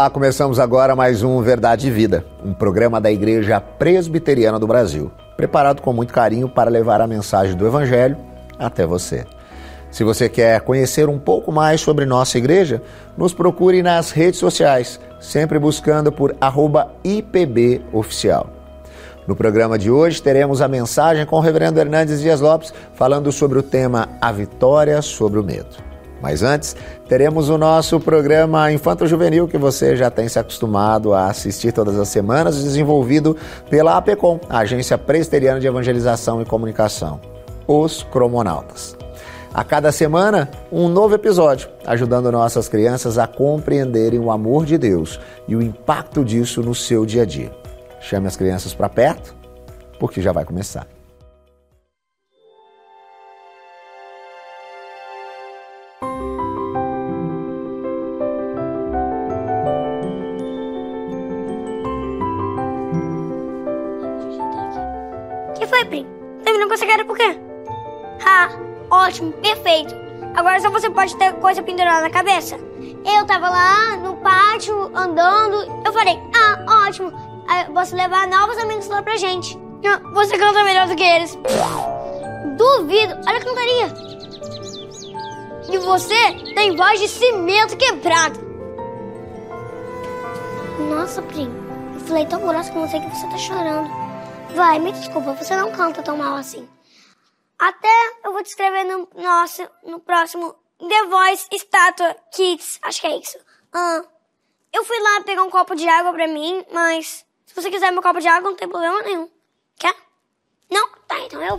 Olá, começamos agora mais um Verdade e Vida, um programa da Igreja Presbiteriana do Brasil, preparado com muito carinho para levar a mensagem do Evangelho até você. Se você quer conhecer um pouco mais sobre nossa igreja, nos procure nas redes sociais, sempre buscando por IPBOficial. No programa de hoje teremos a mensagem com o reverendo Hernandes Dias Lopes falando sobre o tema A Vitória sobre o Medo. Mas antes, teremos o nosso programa Infanto Juvenil, que você já tem se acostumado a assistir todas as semanas, desenvolvido pela APECOM, Agência Presteriana de Evangelização e Comunicação, os Cromonautas. A cada semana, um novo episódio, ajudando nossas crianças a compreenderem o amor de Deus e o impacto disso no seu dia a dia. Chame as crianças para perto, porque já vai começar. Pode ter coisa pendurada na cabeça. Eu tava lá no pátio andando. Eu falei, ah, ótimo. Eu posso levar novos amigos lá pra gente. Você canta melhor do que eles. Duvido. Olha a cantaria. E você tem voz de cimento quebrado. Nossa, primo. Eu falei tão grosso com você que você tá chorando. Vai, me desculpa, você não canta tão mal assim. Até eu vou te escrever no, nosso, no próximo The Voice Estátua Kids. Acho que é isso. Ah, eu fui lá pegar um copo de água pra mim, mas se você quiser meu copo de água, não tem problema nenhum. Quer? Não? Tá, então eu.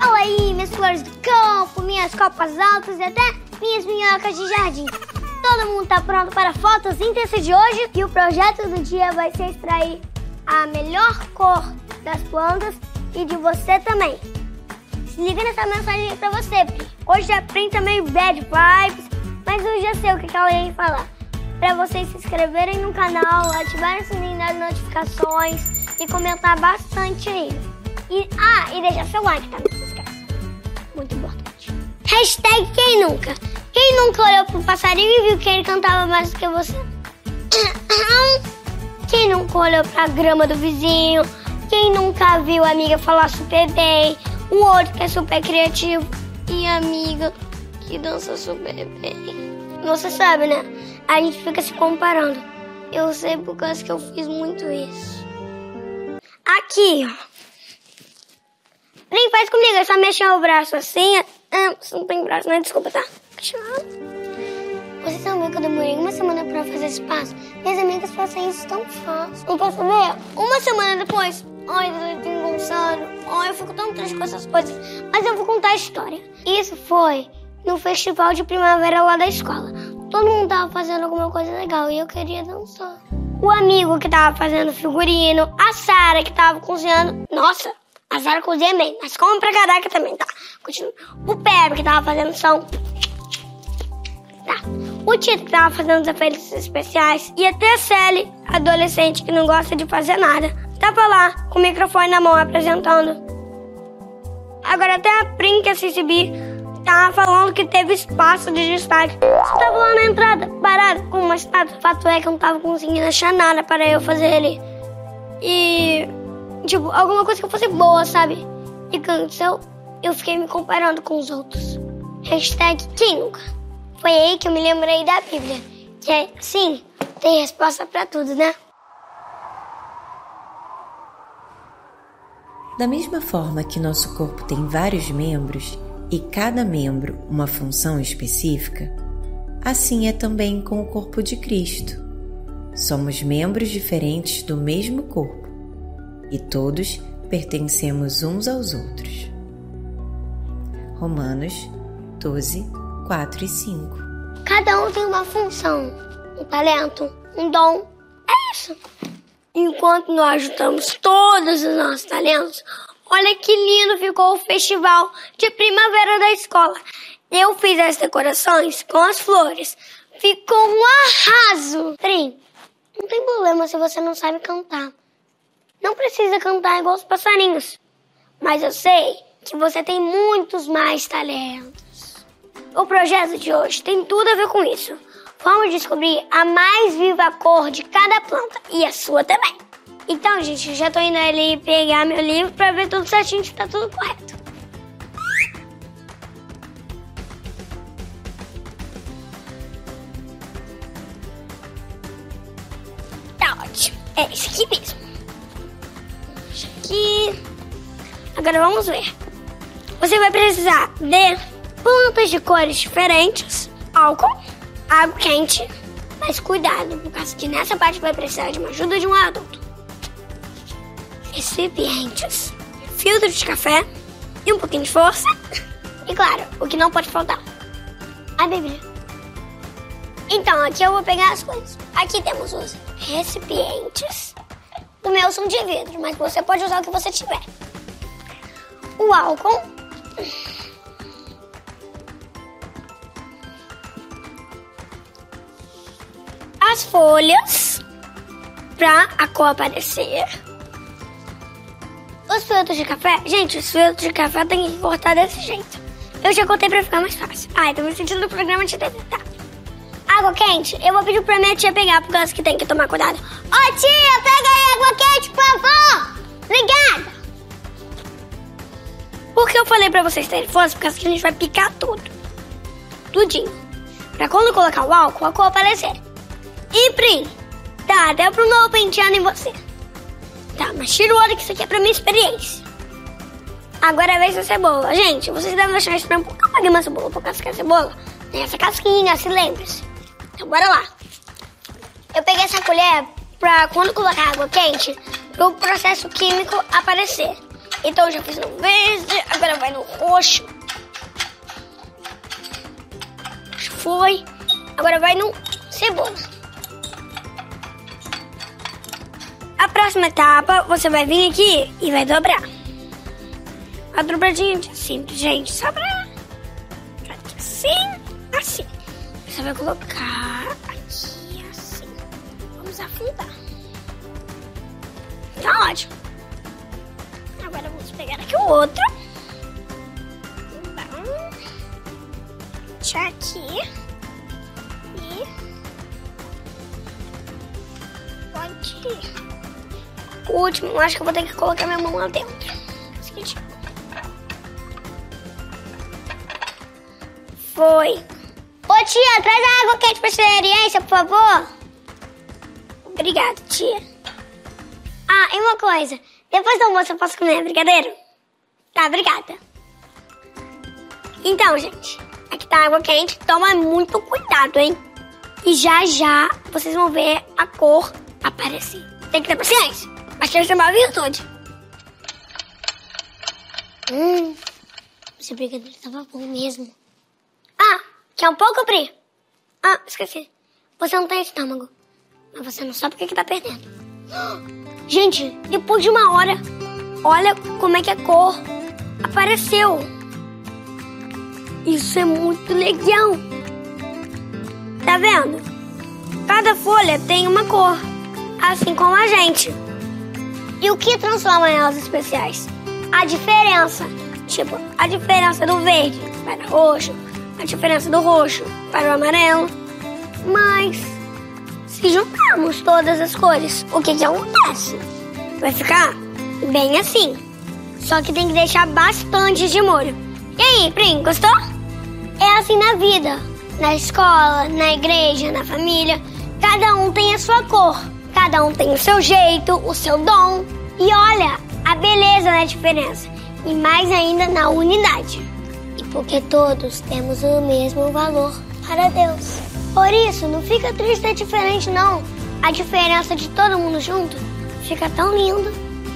Olha aí, minhas flores do campo, minhas copas altas e até minhas minhocas de jardim. Todo mundo tá pronto para a fotossíntese de hoje e o projeto do dia vai ser extrair a melhor cor das plantas e de você também. Se liga nessa mensagem pra você. Hoje a Pri tá meio bad vibes, mas eu já sei o que ela ia falar. Pra vocês se inscreverem no canal, ativarem o sininho das notificações e comentar bastante aí. E, ah, e deixar seu like, tá? Não se esquece. Muito importante. Hashtag quem nunca. Quem nunca olhou pro passarinho e viu que ele cantava mais do que você? Quem nunca olhou pra grama do vizinho? Quem nunca viu a amiga falar super bem? O outro que é super criativo e a amiga que dança super bem. Você sabe, né? A gente fica se comparando. Eu sei por causa que eu fiz muito isso. Aqui, ó. Nem faz comigo, é só mexer o braço assim. Ah, você não tem braço, né? Desculpa, tá? Você sabia que eu demorei uma semana pra fazer esse passo? Minhas amigas fazem isso tão fácil. Não posso ver? Uma semana depois. Ai, eu tô engonçado. Ai, eu fico tão triste com essas coisas. Mas eu vou contar a história. Isso foi no festival de primavera lá da escola. Todo mundo tava fazendo alguma coisa legal e eu queria dançar. O amigo que tava fazendo figurino, a Sara que tava cozinhando. Nossa, a Sara cozinha bem, mas come pra caraca também, tá? Continua. O Pepe que tava fazendo som. O tava fazendo os efeitos especiais e até a Sally, adolescente que não gosta de fazer nada, tava lá com o microfone na mão apresentando. Agora até a Prim que a CCB tava falando que teve espaço de destaque. Você tava lá na entrada, parado, com uma estátua. Fato é que eu não tava conseguindo achar nada para eu fazer ali. E. Tipo, alguma coisa que fosse boa, sabe? E o que aconteceu? Eu fiquei me comparando com os outros. Hashtag quem nunca? Foi aí que eu me lembrei da Bíblia, que é, sim, tem resposta para tudo, né? Da mesma forma que nosso corpo tem vários membros e cada membro uma função específica, assim é também com o corpo de Cristo. Somos membros diferentes do mesmo corpo e todos pertencemos uns aos outros. Romanos 12, 4 e 5. Cada um tem uma função, um talento, um dom. É isso. Enquanto nós juntamos todos os nossos talentos, olha que lindo ficou o festival de primavera da escola. Eu fiz as decorações com as flores. Ficou um arraso. Prim, não tem problema se você não sabe cantar. Não precisa cantar igual os passarinhos. Mas eu sei que você tem muitos mais talentos. O projeto de hoje tem tudo a ver com isso. Vamos descobrir a mais viva cor de cada planta e a sua também. Então, gente, eu já tô indo ali pegar meu livro para ver tudo certinho se tá tudo correto. Tá ótimo. É esse aqui mesmo. Deixa aqui. Agora vamos ver. Você vai precisar de plantas de cores diferentes, álcool, água quente, mas cuidado, por causa que nessa parte vai precisar de uma ajuda de um adulto. Recipientes, filtro de café e um pouquinho de força. E claro, o que não pode faltar, a Bíblia. Então, aqui eu vou pegar as coisas. Aqui temos os recipientes. O meu são de vidro, mas você pode usar o que você tiver. O álcool. As folhas para a cor aparecer. Os filtros de café. Gente, os filtros de café tem que cortar desse jeito. Eu já cortei pra ficar mais fácil. Ai, tô me sentindo no programa de TV. Tá. Água quente, eu vou pedir pra minha tia pegar, por causa que tem que tomar cuidado. Ô tia, pega aí água quente, por favor! Obrigada! Por que eu falei pra vocês terem força? Por causa que a gente vai picar tudo. Tudinho. Pra quando colocar o álcool, a cor aparecer. E Prim, tá até pro novo penteando em você. Tá, mas tira o olho que isso aqui é pra minha experiência. Agora a vez da cebola. Gente, vocês devem achar estranho. Por que eu paguei uma cebola? Por que a cebola tem essa casquinha, se lembre-se. Então, bora lá. Eu peguei essa colher pra quando colocar água quente, pro processo químico aparecer. Então, já fiz no verde, agora vai no roxo. Foi. Agora vai no cebola. A próxima etapa, você vai vir aqui e vai dobrar. A dobradinha de simples, gente, só pra... Assim, assim. Você vai colocar aqui, assim. Vamos afundar. Tá ótimo. Agora vamos pegar aqui o outro. Deixar aqui. E... Pode ir. O último, acho que eu vou ter que colocar minha mão lá dentro. Seguinte. Foi. Ô tia, traz a água quente pra experiência, por favor. Obrigada, tia. Ah, e uma coisa. Depois do almoço eu posso comer brigadeiro? Tá, obrigada. Então, gente, aqui tá água quente. Toma muito cuidado, hein? E já já vocês vão ver a cor aparecer. Tem que ter paciência. Mas tem uma virtude. Hum, esse brigadeiro tava bom mesmo. Ah, quer um pouco, Pri? Ah, esqueci. Você não tem estômago. Mas você não sabe o que, que tá perdendo. Gente, depois de uma hora, olha como é que a cor apareceu. Isso é muito legal. Tá vendo? Cada folha tem uma cor, assim como a gente. E o que transforma elas especiais? A diferença. Tipo, a diferença do verde para o roxo, a diferença do roxo para o amarelo. Mas se juntarmos todas as cores, o que que acontece? Vai ficar bem assim. Só que tem que deixar bastante de molho. E aí, Prim, gostou? É assim na vida. Na escola, na igreja, na família. Cada um tem a sua cor. Cada um tem o seu jeito, o seu dom. E olha a beleza da diferença. E mais ainda na unidade. E porque todos temos o mesmo valor para Deus. Por isso, não fica triste ser diferente, não. A diferença de todo mundo junto fica tão lindo.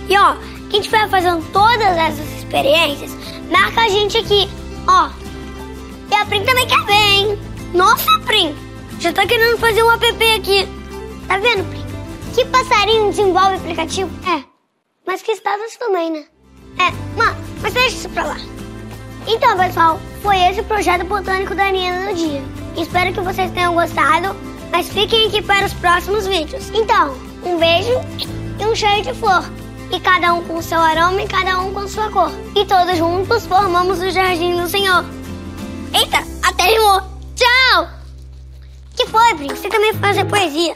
E ó, quem estiver fazendo todas essas experiências, marca a gente aqui. Ó, e a Prim também quer ver, hein? Nossa, Prim, já tá querendo fazer um app aqui. Tá vendo, Prim? Que passarinho desenvolve aplicativo? É, mas que estados também, né? É, mano, mas deixa isso pra lá. Então, pessoal, foi esse o projeto botânico da Aniana no dia. Espero que vocês tenham gostado, mas fiquem aqui para os próximos vídeos. Então, um beijo e um cheiro de flor. e cada um com seu aroma e cada um com sua cor. E todos juntos formamos o jardim do Senhor. Eita, até rimou. Tchau! Que foi, Pri? Você também fazer poesia.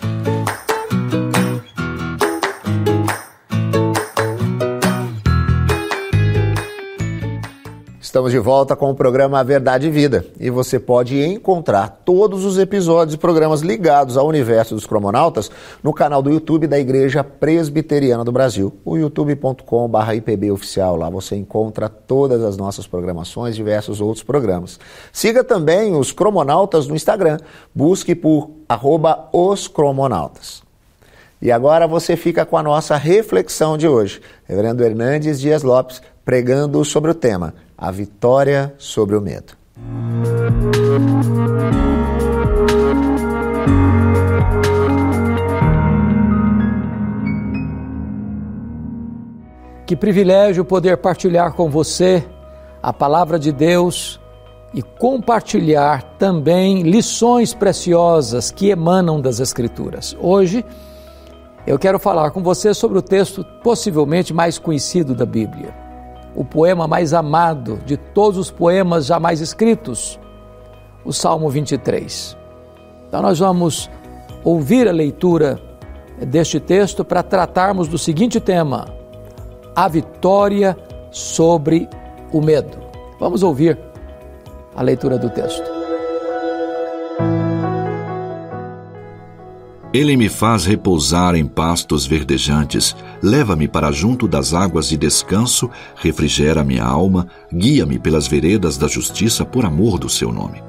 Estamos de volta com o programa Verdade e Vida e você pode encontrar todos os episódios e programas ligados ao universo dos cromonautas no canal do YouTube da Igreja Presbiteriana do Brasil, o youtube.com.br IPBOficial. Lá você encontra todas as nossas programações, diversos outros programas. Siga também os cromonautas no Instagram, busque por arroba. E agora você fica com a nossa reflexão de hoje. Reverendo Hernandes Dias Lopes pregando sobre o tema A Vitória sobre o Medo. Que privilégio poder partilhar com você a palavra de Deus e compartilhar também lições preciosas que emanam das Escrituras. Hoje, eu quero falar com você sobre o texto possivelmente mais conhecido da Bíblia o poema mais amado de todos os poemas jamais escritos, o Salmo 23. Então, nós vamos ouvir a leitura deste texto para tratarmos do seguinte tema: a vitória sobre o medo. Vamos ouvir a leitura do texto. Ele me faz repousar em pastos verdejantes, leva-me para junto das águas de descanso, refrigera minha alma, guia-me pelas veredas da justiça por amor do seu nome.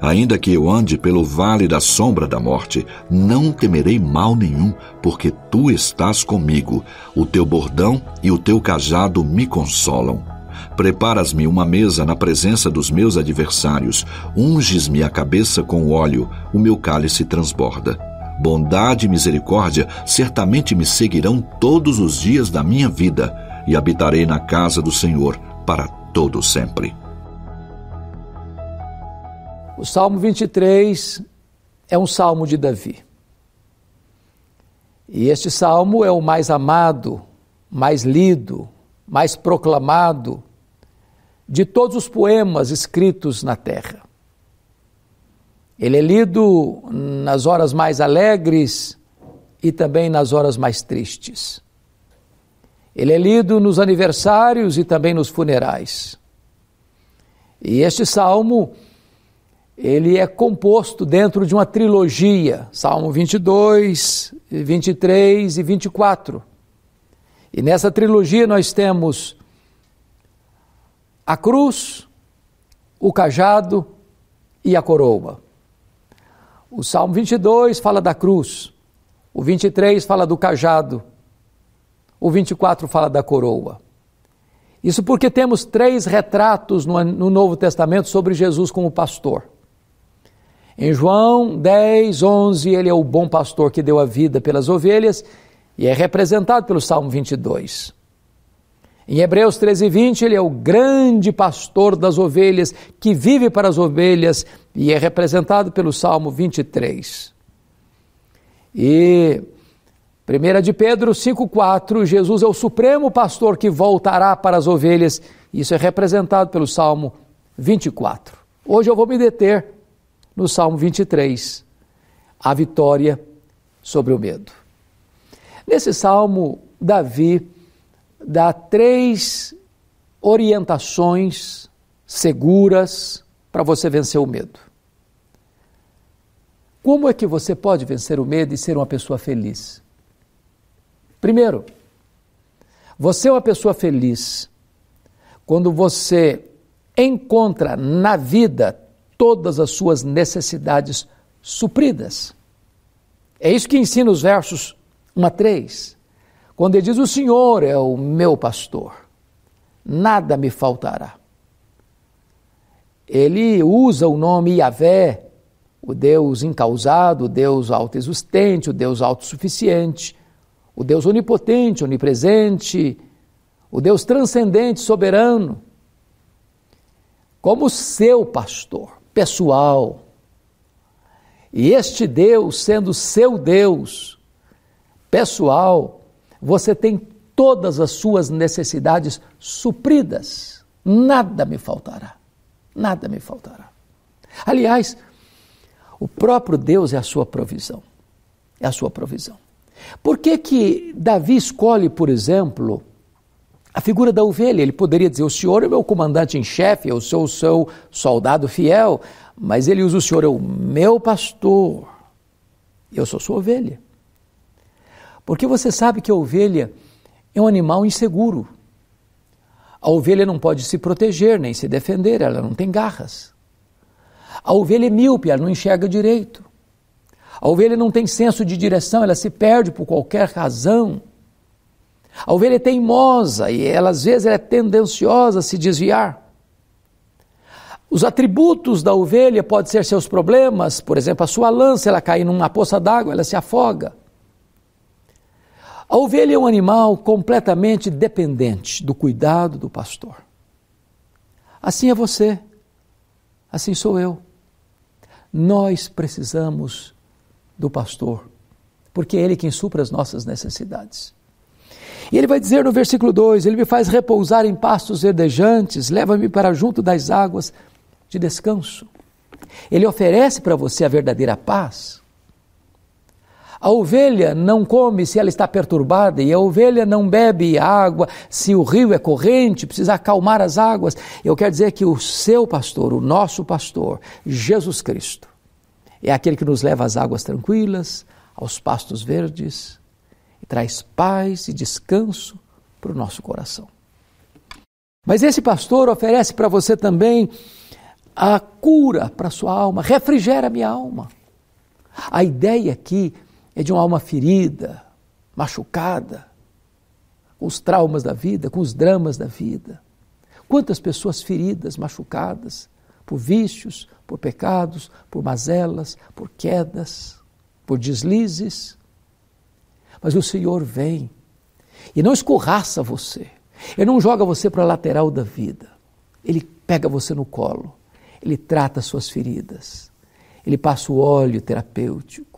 Ainda que eu ande pelo vale da sombra da morte, não temerei mal nenhum, porque tu estás comigo, o teu bordão e o teu cajado me consolam. Preparas-me uma mesa na presença dos meus adversários, unges-me a cabeça com óleo, o meu cálice transborda bondade e misericórdia certamente me seguirão todos os dias da minha vida e habitarei na casa do Senhor para todo sempre. O Salmo 23 é um salmo de Davi. E este salmo é o mais amado, mais lido, mais proclamado de todos os poemas escritos na terra. Ele é lido nas horas mais alegres e também nas horas mais tristes. Ele é lido nos aniversários e também nos funerais. E este salmo, ele é composto dentro de uma trilogia, Salmo 22, 23 e 24. E nessa trilogia nós temos a cruz, o cajado e a coroa. O Salmo 22 fala da cruz, o 23 fala do cajado, o 24 fala da coroa. Isso porque temos três retratos no, no Novo Testamento sobre Jesus como pastor. Em João 10, 11, ele é o bom pastor que deu a vida pelas ovelhas e é representado pelo Salmo 22. Em Hebreus 13, 20, ele é o grande pastor das ovelhas, que vive para as ovelhas e é representado pelo Salmo 23. E 1 de Pedro 5,4, Jesus é o supremo pastor que voltará para as ovelhas, isso é representado pelo Salmo 24. Hoje eu vou me deter no Salmo 23, a vitória sobre o medo. Nesse salmo, Davi dá três orientações seguras para você vencer o medo. Como é que você pode vencer o medo e ser uma pessoa feliz? Primeiro, você é uma pessoa feliz quando você encontra na vida todas as suas necessidades supridas. É isso que ensina os versos 1 a 3. Quando ele diz: O Senhor é o meu pastor, nada me faltará. Ele usa o nome Yahvé, o Deus incausado, o Deus autoexistente, o Deus autossuficiente, o Deus onipotente, onipresente, o Deus transcendente, soberano, como seu pastor pessoal. E este Deus, sendo seu Deus pessoal, você tem todas as suas necessidades supridas. Nada me faltará. Nada me faltará. Aliás, o próprio Deus é a sua provisão. É a sua provisão. Por que, que Davi escolhe, por exemplo, a figura da ovelha? Ele poderia dizer: O senhor é meu comandante em chefe, eu sou o seu soldado fiel, mas ele usa o senhor é o meu pastor, eu sou sua ovelha. Porque você sabe que a ovelha é um animal inseguro. A ovelha não pode se proteger nem se defender, ela não tem garras. A ovelha é míope, ela não enxerga direito. A ovelha não tem senso de direção, ela se perde por qualquer razão. A ovelha é teimosa e ela às vezes é tendenciosa a se desviar. Os atributos da ovelha podem ser seus problemas, por exemplo, a sua lança, ela cai numa poça d'água, ela se afoga. A ovelha é um animal completamente dependente do cuidado do pastor. Assim é você, assim sou eu. Nós precisamos do pastor, porque é ele quem supra as nossas necessidades. E ele vai dizer no versículo 2: Ele me faz repousar em pastos verdejantes, leva-me para junto das águas de descanso. Ele oferece para você a verdadeira paz. A ovelha não come se ela está perturbada, e a ovelha não bebe água se o rio é corrente, precisa acalmar as águas. Eu quero dizer que o seu pastor, o nosso pastor, Jesus Cristo, é aquele que nos leva às águas tranquilas, aos pastos verdes, e traz paz e descanso para o nosso coração. Mas esse pastor oferece para você também a cura para a sua alma, refrigera a minha alma. A ideia aqui é de uma alma ferida, machucada, com os traumas da vida, com os dramas da vida. Quantas pessoas feridas, machucadas por vícios, por pecados, por mazelas, por quedas, por deslizes. Mas o Senhor vem e não escorraça você, Ele não joga você para a lateral da vida, Ele pega você no colo, Ele trata as suas feridas, Ele passa o óleo terapêutico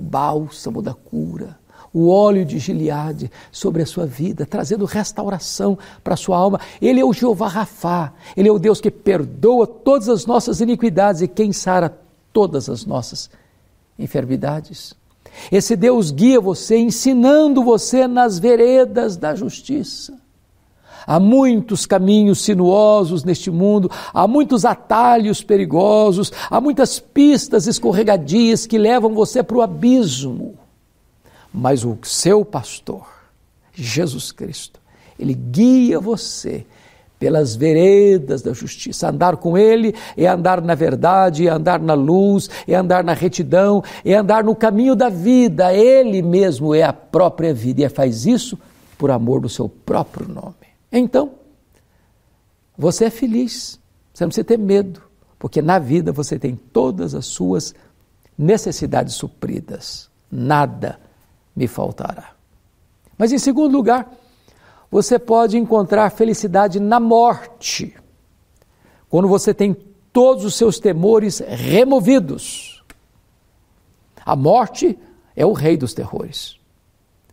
o bálsamo da cura, o óleo de Gileade sobre a sua vida, trazendo restauração para a sua alma. Ele é o Jeová Rafá, ele é o Deus que perdoa todas as nossas iniquidades e quem sara todas as nossas enfermidades. Esse Deus guia você, ensinando você nas veredas da justiça. Há muitos caminhos sinuosos neste mundo, há muitos atalhos perigosos, há muitas pistas escorregadias que levam você para o abismo. Mas o seu pastor, Jesus Cristo, ele guia você pelas veredas da justiça. Andar com Ele é andar na verdade, é andar na luz, é andar na retidão, é andar no caminho da vida. Ele mesmo é a própria vida e faz isso por amor do seu próprio nome. Então, você é feliz, você não precisa ter medo, porque na vida você tem todas as suas necessidades supridas. Nada me faltará. Mas, em segundo lugar, você pode encontrar felicidade na morte, quando você tem todos os seus temores removidos. A morte é o rei dos terrores.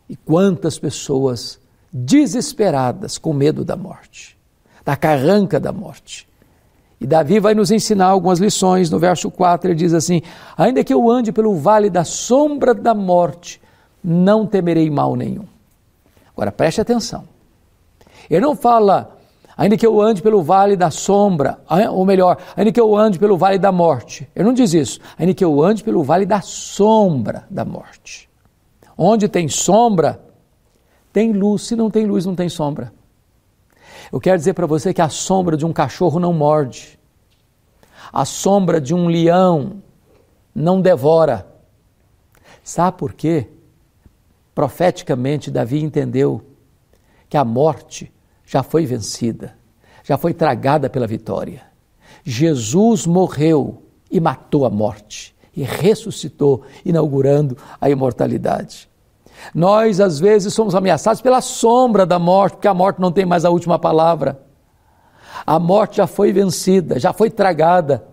E quantas pessoas desesperadas com medo da morte, da carranca da morte. E Davi vai nos ensinar algumas lições. No verso 4 ele diz assim: Ainda que eu ande pelo vale da sombra da morte, não temerei mal nenhum. Agora preste atenção. Ele não fala, ainda que eu ande pelo vale da sombra, ou melhor, ainda que eu ande pelo vale da morte. Ele não diz isso. Ainda que eu ande pelo vale da sombra da morte. Onde tem sombra, tem luz, se não tem luz, não tem sombra. Eu quero dizer para você que a sombra de um cachorro não morde, a sombra de um leão não devora. Sabe por quê? Profeticamente, Davi entendeu que a morte já foi vencida, já foi tragada pela vitória. Jesus morreu e matou a morte e ressuscitou, inaugurando a imortalidade. Nós, às vezes, somos ameaçados pela sombra da morte, porque a morte não tem mais a última palavra. A morte já foi vencida, já foi tragada.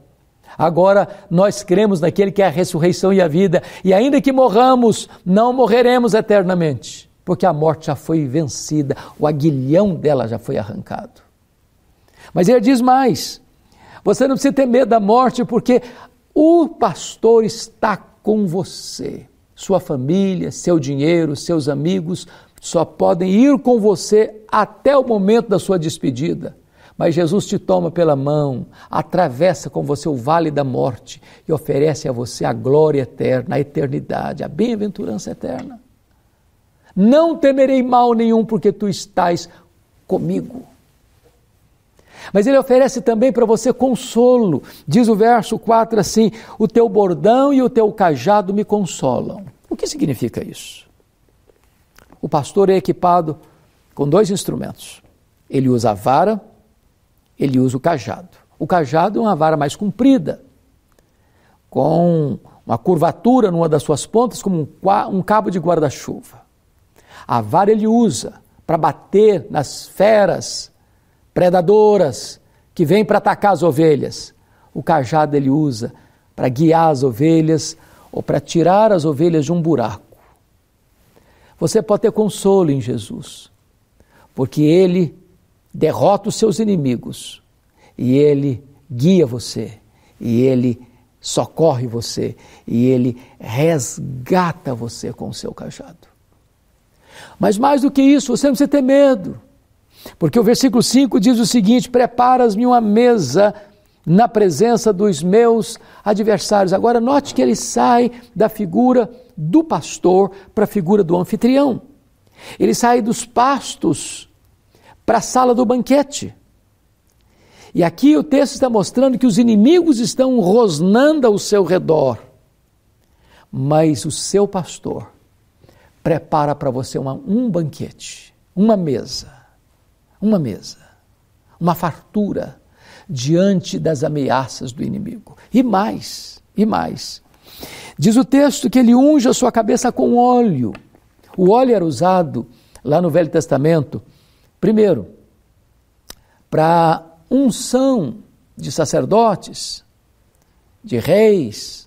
Agora nós cremos naquele que é a ressurreição e a vida, e ainda que morramos, não morreremos eternamente. porque a morte já foi vencida, o aguilhão dela já foi arrancado. Mas ele diz mais: você não precisa ter medo da morte, porque o pastor está com você. Sua família, seu dinheiro, seus amigos só podem ir com você até o momento da sua despedida. Mas Jesus te toma pela mão, atravessa com você o vale da morte e oferece a você a glória eterna, a eternidade, a bem-aventurança eterna. Não temerei mal nenhum, porque tu estás comigo. Mas ele oferece também para você consolo. Diz o verso 4 assim: O teu bordão e o teu cajado me consolam. O que significa isso? O pastor é equipado com dois instrumentos. Ele usa a vara, ele usa o cajado. O cajado é uma vara mais comprida, com uma curvatura numa das suas pontas, como um, cabo de guarda-chuva. A vara ele usa para bater nas feras predadoras que vêm para atacar as ovelhas. O cajado ele usa para guiar as ovelhas ou para tirar as ovelhas de um buraco. Você pode ter consolo em Jesus, porque Ele derrota os seus inimigos e Ele guia você, e Ele socorre você, e Ele resgata você com o seu cajado. Mas mais do que isso, você não precisa ter medo. Porque o versículo 5 diz o seguinte: Preparas-me uma mesa na presença dos meus adversários. Agora, note que ele sai da figura do pastor para a figura do anfitrião. Ele sai dos pastos para a sala do banquete. E aqui o texto está mostrando que os inimigos estão rosnando ao seu redor. Mas o seu pastor prepara para você uma, um banquete, uma mesa uma mesa, uma fartura diante das ameaças do inimigo. E mais, e mais. Diz o texto que ele unge a sua cabeça com óleo. O óleo era usado lá no Velho Testamento, primeiro, para unção de sacerdotes, de reis,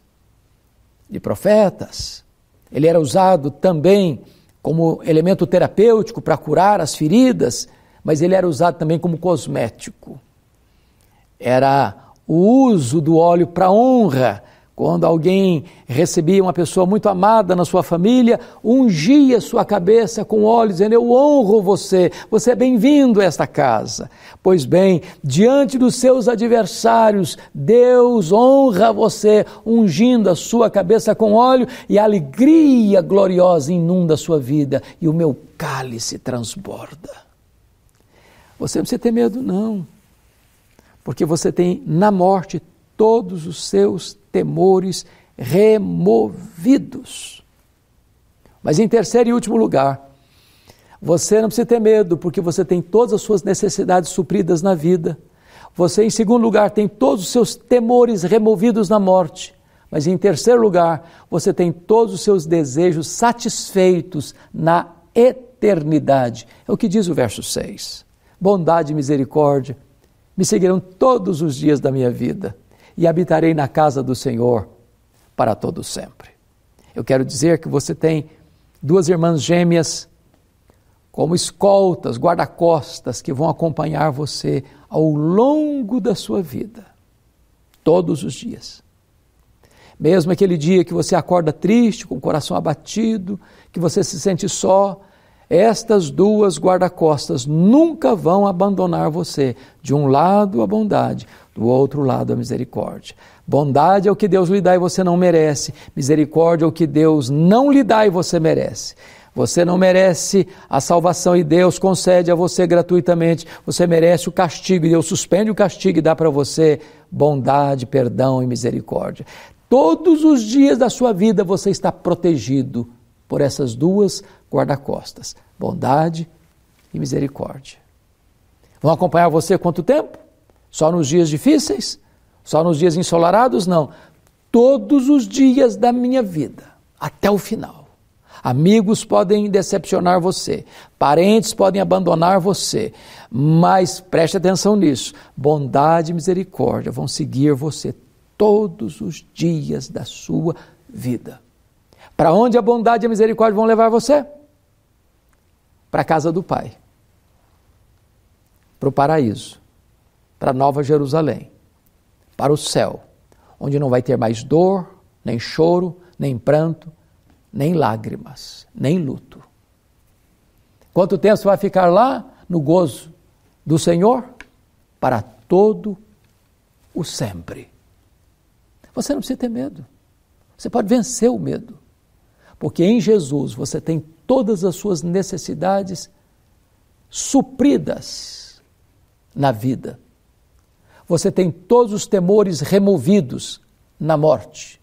de profetas. Ele era usado também como elemento terapêutico para curar as feridas mas ele era usado também como cosmético. Era o uso do óleo para honra. Quando alguém recebia uma pessoa muito amada na sua família, ungia sua cabeça com óleo, dizendo: Eu honro você, você é bem-vindo a esta casa. Pois bem, diante dos seus adversários, Deus honra você, ungindo a sua cabeça com óleo, e a alegria gloriosa inunda a sua vida, e o meu cálice transborda. Você não precisa ter medo, não. Porque você tem na morte todos os seus temores removidos. Mas em terceiro e último lugar, você não precisa ter medo, porque você tem todas as suas necessidades supridas na vida. Você, em segundo lugar, tem todos os seus temores removidos na morte. Mas em terceiro lugar, você tem todos os seus desejos satisfeitos na eternidade. É o que diz o verso 6 bondade e misericórdia me seguirão todos os dias da minha vida e habitarei na casa do Senhor para todo sempre. Eu quero dizer que você tem duas irmãs gêmeas como escoltas, guarda-costas que vão acompanhar você ao longo da sua vida, todos os dias. Mesmo aquele dia que você acorda triste, com o coração abatido, que você se sente só, estas duas guarda-costas nunca vão abandonar você. De um lado a bondade, do outro lado a misericórdia. Bondade é o que Deus lhe dá e você não merece. Misericórdia é o que Deus não lhe dá e você merece. Você não merece a salvação e Deus concede a você gratuitamente. Você merece o castigo e Deus suspende o castigo e dá para você bondade, perdão e misericórdia. Todos os dias da sua vida você está protegido por essas duas guarda-costas: bondade e misericórdia. Vão acompanhar você quanto tempo? Só nos dias difíceis? Só nos dias ensolarados? Não. Todos os dias da minha vida, até o final. Amigos podem decepcionar você, parentes podem abandonar você, mas preste atenção nisso: bondade e misericórdia vão seguir você todos os dias da sua vida. Para onde a bondade e a misericórdia vão levar você? para a casa do Pai, para o paraíso, para Nova Jerusalém, para o céu, onde não vai ter mais dor, nem choro, nem pranto, nem lágrimas, nem luto. Quanto tempo você vai ficar lá no gozo do Senhor? Para todo o sempre. Você não precisa ter medo. Você pode vencer o medo. Porque em Jesus você tem todas as suas necessidades supridas na vida. Você tem todos os temores removidos na morte.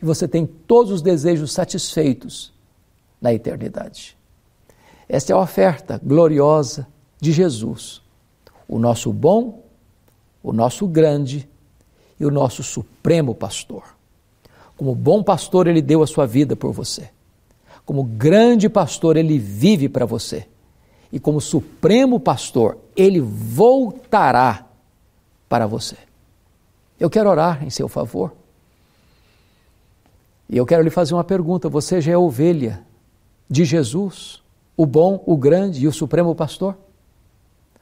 E você tem todos os desejos satisfeitos na eternidade. Esta é a oferta gloriosa de Jesus, o nosso bom, o nosso grande e o nosso supremo pastor. Como bom pastor, ele deu a sua vida por você. Como grande pastor, ele vive para você. E como supremo pastor, ele voltará para você. Eu quero orar em seu favor. E eu quero lhe fazer uma pergunta: você já é ovelha de Jesus, o bom, o grande e o supremo pastor?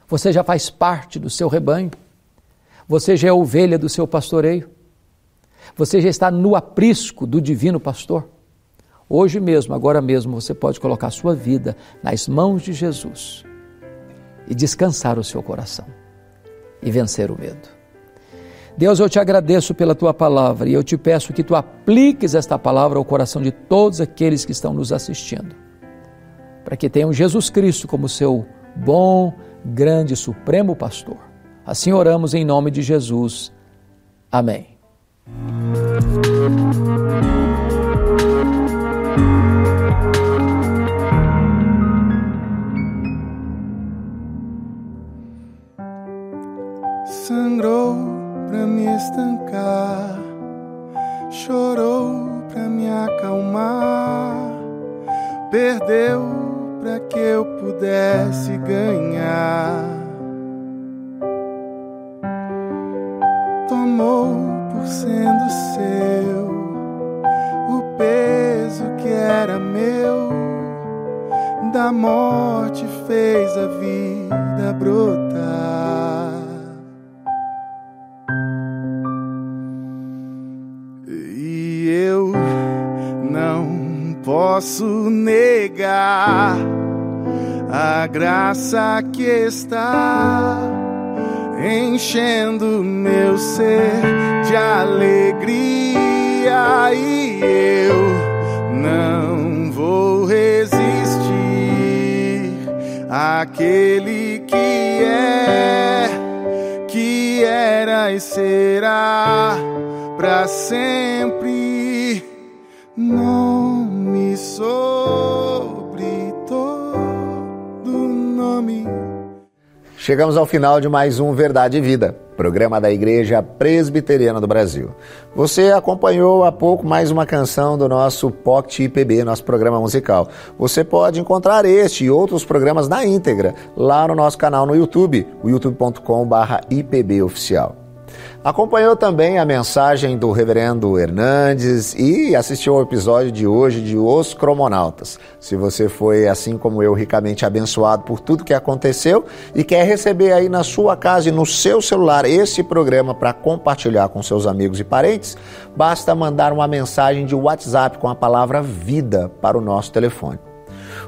Você já faz parte do seu rebanho? Você já é ovelha do seu pastoreio? Você já está no aprisco do divino pastor? Hoje mesmo, agora mesmo, você pode colocar sua vida nas mãos de Jesus e descansar o seu coração e vencer o medo. Deus, eu te agradeço pela tua palavra e eu te peço que tu apliques esta palavra ao coração de todos aqueles que estão nos assistindo, para que tenham Jesus Cristo como seu bom, grande, supremo pastor. Assim oramos em nome de Jesus. Amém. Sangrou pra me estancar, chorou pra me acalmar, perdeu pra que eu pudesse ganhar. Da morte fez a vida brotar. E eu não posso negar a graça que está enchendo meu ser de alegria. E eu não àquele que é, que era e será para sempre. Não me sobre todo nome Chegamos ao final de mais um Verdade e Vida, programa da Igreja Presbiteriana do Brasil. Você acompanhou há pouco mais uma canção do nosso Pocket IPB, nosso programa musical. Você pode encontrar este e outros programas na íntegra lá no nosso canal no YouTube, o youtube.com/ipboficial. Acompanhou também a mensagem do reverendo Hernandes e assistiu ao episódio de hoje de Os Cromonautas. Se você foi, assim como eu, ricamente abençoado por tudo que aconteceu e quer receber aí na sua casa e no seu celular esse programa para compartilhar com seus amigos e parentes, basta mandar uma mensagem de WhatsApp com a palavra vida para o nosso telefone.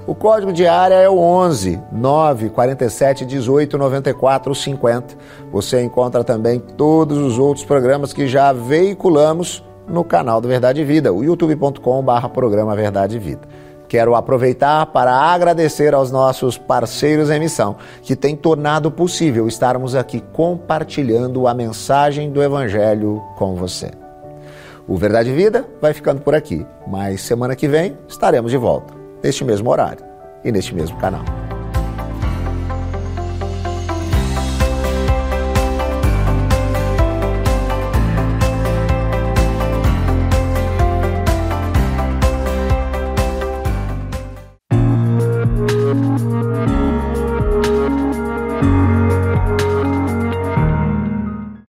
O código de área é o 11 947 18 94 50. Você encontra também todos os outros programas que já veiculamos no canal do Verdade e Vida, o youtube.com/barra programa Verdade e Vida. Quero aproveitar para agradecer aos nossos parceiros em missão, que têm tornado possível estarmos aqui compartilhando a mensagem do Evangelho com você. O Verdade e Vida vai ficando por aqui, mas semana que vem estaremos de volta neste mesmo horário e neste mesmo canal.